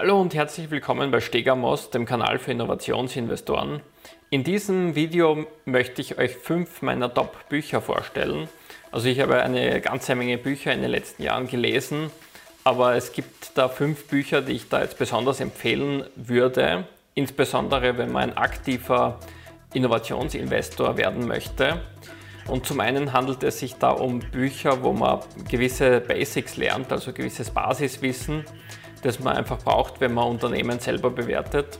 Hallo und herzlich willkommen bei Stegamos, dem Kanal für Innovationsinvestoren. In diesem Video möchte ich euch fünf meiner Top-Bücher vorstellen. Also ich habe eine ganze Menge Bücher in den letzten Jahren gelesen, aber es gibt da fünf Bücher, die ich da jetzt besonders empfehlen würde, insbesondere wenn man ein aktiver Innovationsinvestor werden möchte. Und zum einen handelt es sich da um Bücher, wo man gewisse Basics lernt, also gewisses Basiswissen, das man einfach braucht, wenn man Unternehmen selber bewertet.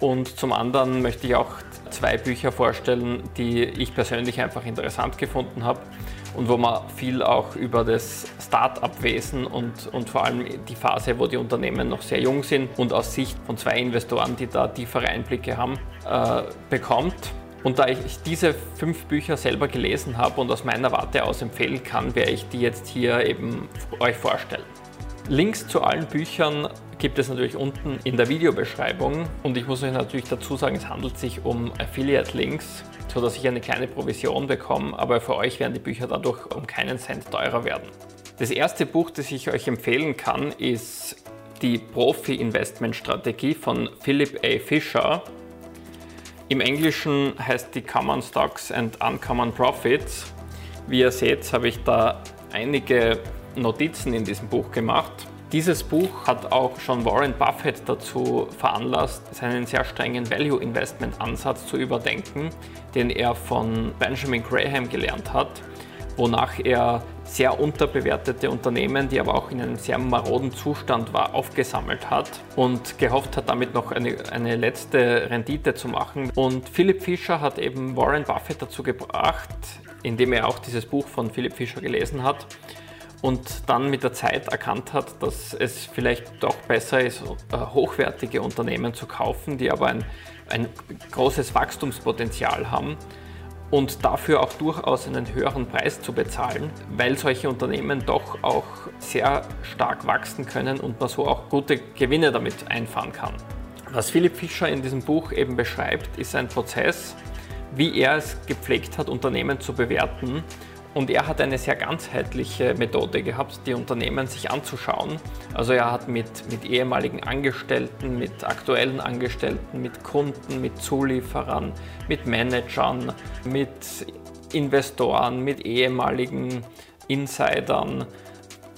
Und zum anderen möchte ich auch zwei Bücher vorstellen, die ich persönlich einfach interessant gefunden habe und wo man viel auch über das Start-up-Wesen und, und vor allem die Phase, wo die Unternehmen noch sehr jung sind und aus Sicht von zwei Investoren, die da tiefere Einblicke haben, äh, bekommt. Und da ich diese fünf Bücher selber gelesen habe und aus meiner Warte aus empfehlen kann, werde ich die jetzt hier eben euch vorstellen. Links zu allen Büchern gibt es natürlich unten in der Videobeschreibung und ich muss euch natürlich dazu sagen, es handelt sich um Affiliate-Links, sodass ich eine kleine Provision bekomme, aber für euch werden die Bücher dadurch um keinen Cent teurer werden. Das erste Buch, das ich euch empfehlen kann, ist die Profi-Investment-Strategie von Philip A. Fisher. Im Englischen heißt die Common Stocks and Uncommon Profits. Wie ihr seht, habe ich da einige Notizen in diesem Buch gemacht. Dieses Buch hat auch schon Warren Buffett dazu veranlasst, seinen sehr strengen Value Investment Ansatz zu überdenken, den er von Benjamin Graham gelernt hat, wonach er sehr unterbewertete Unternehmen, die aber auch in einem sehr maroden Zustand war, aufgesammelt hat und gehofft hat, damit noch eine, eine letzte Rendite zu machen. Und Philip Fischer hat eben Warren Buffett dazu gebracht, indem er auch dieses Buch von Philip Fischer gelesen hat, und dann mit der Zeit erkannt hat, dass es vielleicht doch besser ist, äh, hochwertige Unternehmen zu kaufen, die aber ein, ein großes Wachstumspotenzial haben und dafür auch durchaus einen höheren Preis zu bezahlen, weil solche Unternehmen doch auch sehr stark wachsen können und man so auch gute Gewinne damit einfahren kann. Was Philipp Fischer in diesem Buch eben beschreibt, ist ein Prozess, wie er es gepflegt hat, Unternehmen zu bewerten. Und er hat eine sehr ganzheitliche Methode gehabt, die Unternehmen sich anzuschauen. Also er hat mit, mit ehemaligen Angestellten, mit aktuellen Angestellten, mit Kunden, mit Zulieferern, mit Managern, mit Investoren, mit ehemaligen Insidern.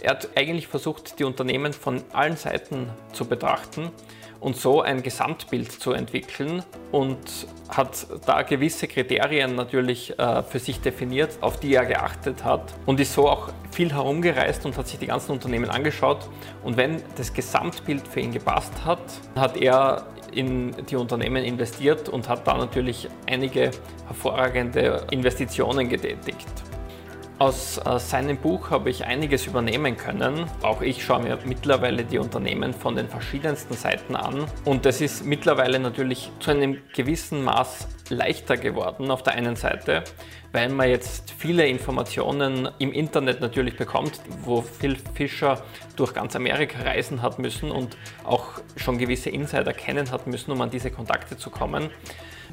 Er hat eigentlich versucht, die Unternehmen von allen Seiten zu betrachten und so ein Gesamtbild zu entwickeln und hat da gewisse Kriterien natürlich äh, für sich definiert, auf die er geachtet hat und ist so auch viel herumgereist und hat sich die ganzen Unternehmen angeschaut und wenn das Gesamtbild für ihn gepasst hat, hat er in die Unternehmen investiert und hat da natürlich einige hervorragende Investitionen getätigt. Aus äh, seinem Buch habe ich einiges übernehmen können. Auch ich schaue mir mittlerweile die Unternehmen von den verschiedensten Seiten an. Und es ist mittlerweile natürlich zu einem gewissen Maß leichter geworden auf der einen Seite, weil man jetzt viele Informationen im Internet natürlich bekommt, wo Phil Fischer durch ganz Amerika reisen hat müssen und auch schon gewisse Insider kennen hat müssen, um an diese Kontakte zu kommen.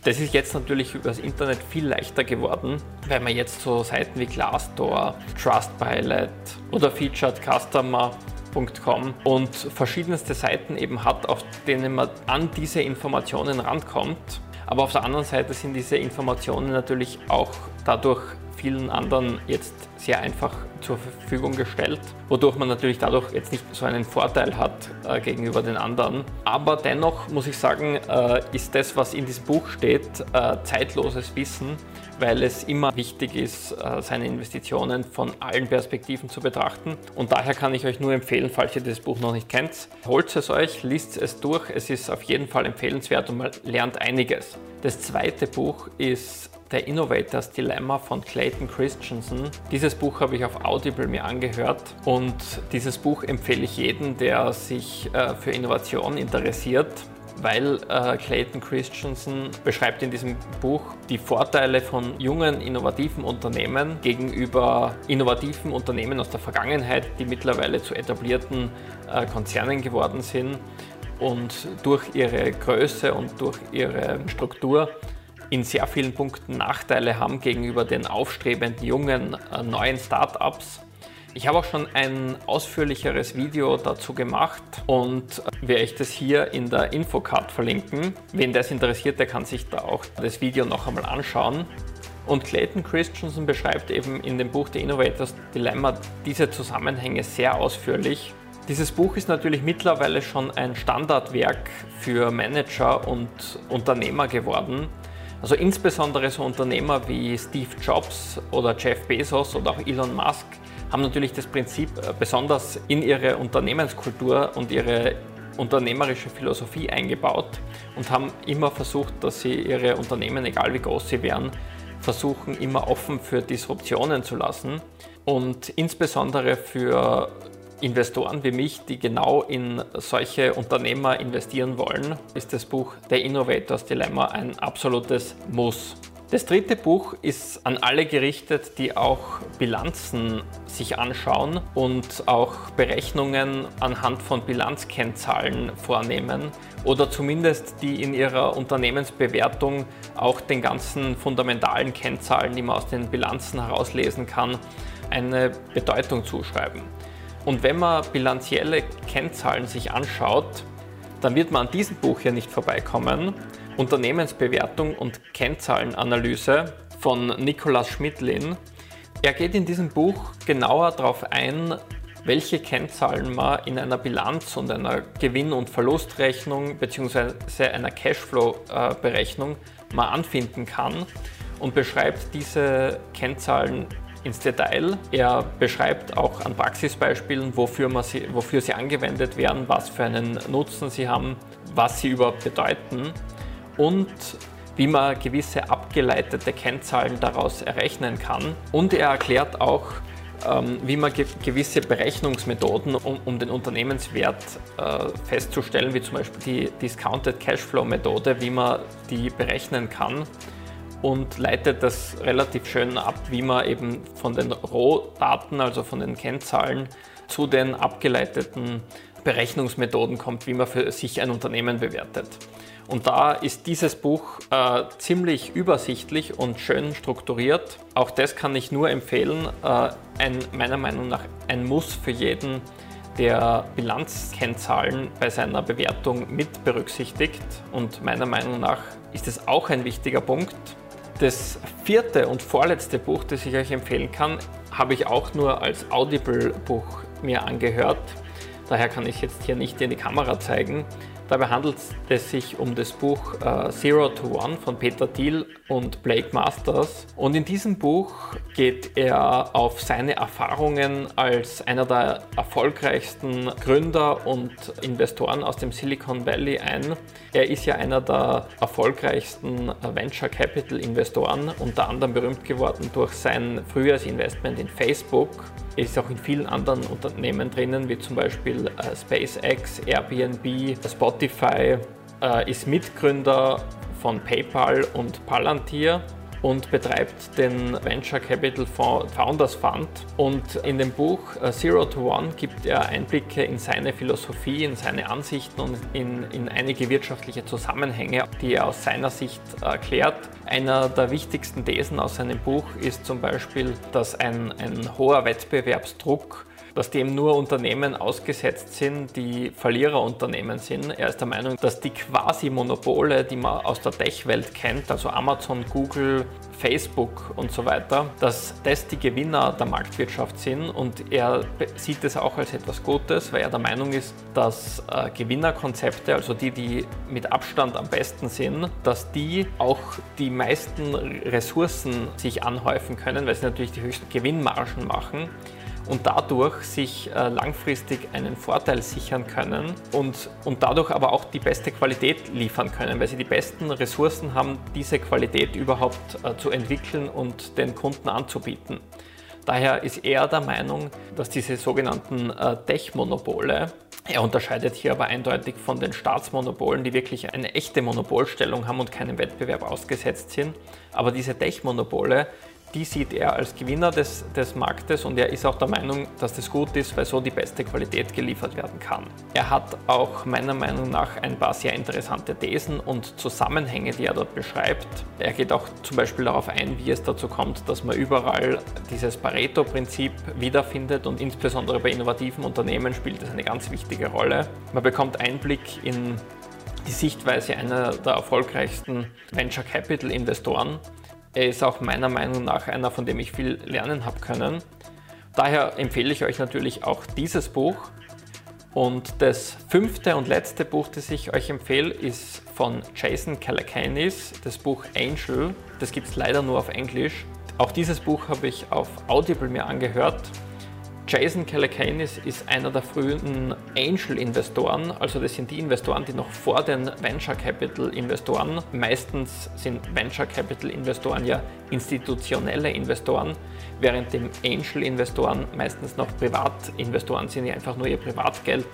Das ist jetzt natürlich über das Internet viel leichter geworden, weil man jetzt so Seiten wie Glassdoor, Trustpilot oder Featured Customer und verschiedenste Seiten eben hat, auf denen man an diese Informationen rankommt. Aber auf der anderen Seite sind diese Informationen natürlich auch dadurch vielen anderen jetzt sehr einfach zur Verfügung gestellt, wodurch man natürlich dadurch jetzt nicht so einen Vorteil hat äh, gegenüber den anderen. Aber dennoch muss ich sagen, äh, ist das, was in diesem Buch steht, äh, zeitloses Wissen, weil es immer wichtig ist, äh, seine Investitionen von allen Perspektiven zu betrachten. Und daher kann ich euch nur empfehlen, falls ihr das Buch noch nicht kennt, holt es euch, liest es durch. Es ist auf jeden Fall empfehlenswert und man lernt einiges. Das zweite Buch ist der Innovators Dilemma von Clayton Christensen. Dieses Buch habe ich auf Audible mir angehört und dieses Buch empfehle ich jedem, der sich äh, für Innovation interessiert weil äh, Clayton Christensen beschreibt in diesem Buch die Vorteile von jungen, innovativen Unternehmen gegenüber innovativen Unternehmen aus der Vergangenheit, die mittlerweile zu etablierten äh, Konzernen geworden sind und durch ihre Größe und durch ihre Struktur in sehr vielen Punkten Nachteile haben gegenüber den aufstrebenden jungen äh, neuen Startups, Ich habe auch schon ein ausführlicheres Video dazu gemacht und werde ich das hier in der Infocard verlinken. Wen das interessiert, der kann sich da auch das Video noch einmal anschauen. Und Clayton Christensen beschreibt eben in dem Buch The Innovators Dilemma diese Zusammenhänge sehr ausführlich. Dieses Buch ist natürlich mittlerweile schon ein Standardwerk für Manager und Unternehmer geworden. Also insbesondere so Unternehmer wie Steve Jobs oder Jeff Bezos oder auch Elon Musk haben natürlich das Prinzip äh, besonders in ihre Unternehmenskultur und ihre unternehmerische Philosophie eingebaut und haben immer versucht, dass sie ihre Unternehmen, egal wie groß sie wären, versuchen immer offen für Disruptionen zu lassen. Und insbesondere für Investoren wie mich, die genau in solche Unternehmer investieren wollen, ist das Buch The Innovators Dilemma ein absolutes Muss. Das dritte Buch ist an alle gerichtet, die auch Bilanzen sich anschauen und auch Berechnungen anhand von Bilanzkennzahlen vornehmen oder zumindest die in ihrer Unternehmensbewertung auch den ganzen fundamentalen Kennzahlen, die man aus den Bilanzen herauslesen kann, eine Bedeutung zuschreiben. Und wenn man bilanzielle Kennzahlen sich anschaut, dann wird man an diesem Buch hier nicht vorbeikommen, Unternehmensbewertung und Kennzahlenanalyse von Nikolaus Schmidlin. Er geht in diesem Buch genauer darauf ein, welche Kennzahlen man in einer Bilanz und einer Gewinn- und Verlustrechnung bzw. einer Cashflow-Berechnung mal anfinden kann und beschreibt diese Kennzahlen ins Detail. Er beschreibt auch an Praxisbeispielen, wofür, sie, wofür sie angewendet werden, was für einen Nutzen sie haben, was sie überhaupt bedeuten und wie man gewisse abgeleitete Kennzahlen daraus errechnen kann. Und er erklärt auch, ähm, wie man gewisse Berechnungsmethoden, um, um den Unternehmenswert äh, festzustellen, wie zum Beispiel die Discounted Cashflow Methode, wie man die berechnen kann und leitet das relativ schön ab, wie man eben von den Rohdaten, also von den Kennzahlen, zu den abgeleiteten Berechnungsmethoden kommt, wie man für sich ein Unternehmen bewertet. Und da ist dieses Buch äh, ziemlich übersichtlich und schön strukturiert. Auch das kann ich nur empfehlen. Äh, ein, meiner Meinung nach ein Muss für jeden, der Bilanzkennzahlen bei seiner Bewertung mit berücksichtigt. Und meiner Meinung nach ist es auch ein wichtiger Punkt. Das vierte und vorletzte Buch, das ich euch empfehlen kann, habe ich auch nur als Audible-Buch mir angehört. Daher kann ich jetzt hier nicht in die Kamera zeigen. Dabei handelt es sich um das Buch äh, Zero to One von Peter Thiel und Blake Masters. Und in diesem Buch geht er auf seine Erfahrungen als einer der erfolgreichsten Gründer und Investoren aus dem Silicon Valley ein. Er ist ja einer der erfolgreichsten Venture Capital Investoren, unter anderem berühmt geworden durch sein frühes Investment in Facebook ist auch in vielen anderen Unternehmen drinnen, wie zum Beispiel äh, SpaceX, Airbnb, Spotify, äh, ist Mitgründer von PayPal und Palantir und betreibt den Venture Capital Founders Fund. Und in dem Buch äh, Zero to One gibt er Einblicke in seine Philosophie, in seine Ansichten und in, in einige wirtschaftliche Zusammenhänge, die er aus seiner Sicht erklärt. Einer der wichtigsten Thesen aus seinem Buch ist zum Beispiel, dass ein, ein hoher Wettbewerbsdruck dass dem nur Unternehmen ausgesetzt sind, die Verliererunternehmen sind. Er ist der Meinung, dass die Quasi-Monopole, die man aus der Tech-Welt kennt, also Amazon, Google, Facebook und so weiter, dass das die Gewinner der Marktwirtschaft sind und er sieht es auch als etwas Gutes, weil er der Meinung ist, dass äh, Gewinnerkonzepte, also die, die mit Abstand am besten sind, dass die auch die meisten Ressourcen sich anhäufen können, weil sie natürlich die höchsten Gewinnmargen machen und dadurch sich äh, langfristig einen Vorteil sichern können und, und dadurch aber auch die beste Qualität liefern können, weil sie die besten Ressourcen haben, diese Qualität überhaupt äh, zu entwickeln und den Kunden anzubieten. Daher ist er der Meinung, dass diese sogenannten äh, Tech-Monopole, er unterscheidet hier aber eindeutig von den Staatsmonopolen, die wirklich eine echte Monopolstellung haben und keinem Wettbewerb ausgesetzt sind, aber diese Tech-Monopole die sieht er als Gewinner des, des Marktes und er ist auch der Meinung, dass das gut ist, weil so die beste Qualität geliefert werden kann. Er hat auch meiner Meinung nach ein paar sehr interessante Thesen und Zusammenhänge, die er dort beschreibt. Er geht auch zum Beispiel darauf ein, wie es dazu kommt, dass man überall dieses Pareto-Prinzip wiederfindet und insbesondere bei innovativen Unternehmen spielt es eine ganz wichtige Rolle. Man bekommt Einblick in die Sichtweise einer der erfolgreichsten Venture Capital Investoren er ist auch meiner Meinung nach einer, von dem ich viel lernen habe können. Daher empfehle ich euch natürlich auch dieses Buch. Und das fünfte und letzte Buch, das ich euch empfehle, ist von Jason Calacanis, das Buch Angel. Das gibt es leider nur auf Englisch. Auch dieses Buch habe ich auf Audible mir angehört Jason Calacanis ist einer der frühen Angel-Investoren, also das sind die Investoren, die noch vor den Venture Capital-Investoren, meistens sind Venture Capital-Investoren ja institutionelle Investoren, während dem Angel-Investoren meistens noch Privatinvestoren sind, die einfach nur ihr Privatgeld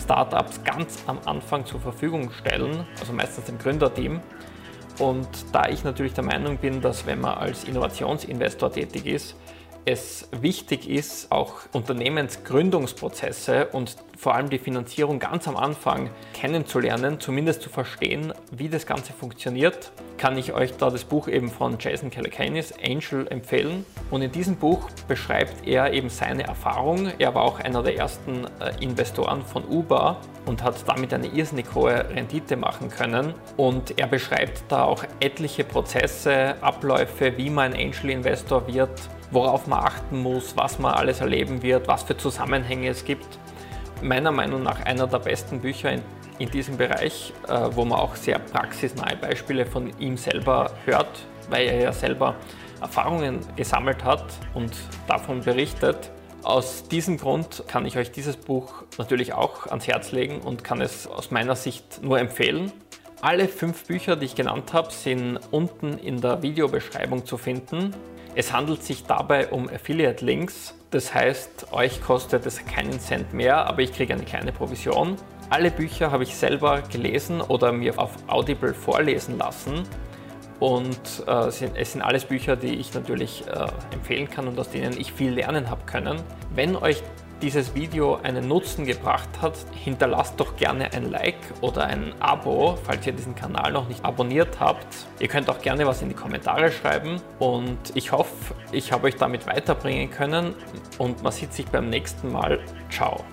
Startups ganz am Anfang zur Verfügung stellen, also meistens dem Gründerteam. Und da ich natürlich der Meinung bin, dass wenn man als Innovationsinvestor tätig ist, es wichtig ist, auch Unternehmensgründungsprozesse und vor allem die Finanzierung ganz am Anfang kennenzulernen, zumindest zu verstehen, wie das Ganze funktioniert, kann ich euch da das Buch eben von Jason Calacanis, Angel, empfehlen. Und in diesem Buch beschreibt er eben seine Erfahrung. Er war auch einer der ersten äh, Investoren von Uber und hat damit eine irrsinnig hohe Rendite machen können. Und er beschreibt da auch etliche Prozesse, Abläufe, wie man ein Angel-Investor wird, worauf man achten muss, was man alles erleben wird, was für Zusammenhänge es gibt. Meiner Meinung nach einer der besten Bücher in, in diesem Bereich, äh, wo man auch sehr praxisnahe Beispiele von ihm selber hört, weil er ja selber Erfahrungen gesammelt hat und davon berichtet. Aus diesem Grund kann ich euch dieses Buch natürlich auch ans Herz legen und kann es aus meiner Sicht nur empfehlen. Alle fünf Bücher, die ich genannt habe, sind unten in der Videobeschreibung zu finden. Es handelt sich dabei um Affiliate-Links, das heißt, euch kostet es keinen Cent mehr, aber ich kriege eine kleine Provision. Alle Bücher habe ich selber gelesen oder mir auf Audible vorlesen lassen. Und äh, es sind alles Bücher, die ich natürlich äh, empfehlen kann und aus denen ich viel lernen habe können. Wenn euch dieses Video einen Nutzen gebracht hat, hinterlasst doch gerne ein Like oder ein Abo, falls ihr diesen Kanal noch nicht abonniert habt. Ihr könnt auch gerne was in die Kommentare schreiben und ich hoffe, ich habe euch damit weiterbringen können und man sieht sich beim nächsten Mal. Ciao.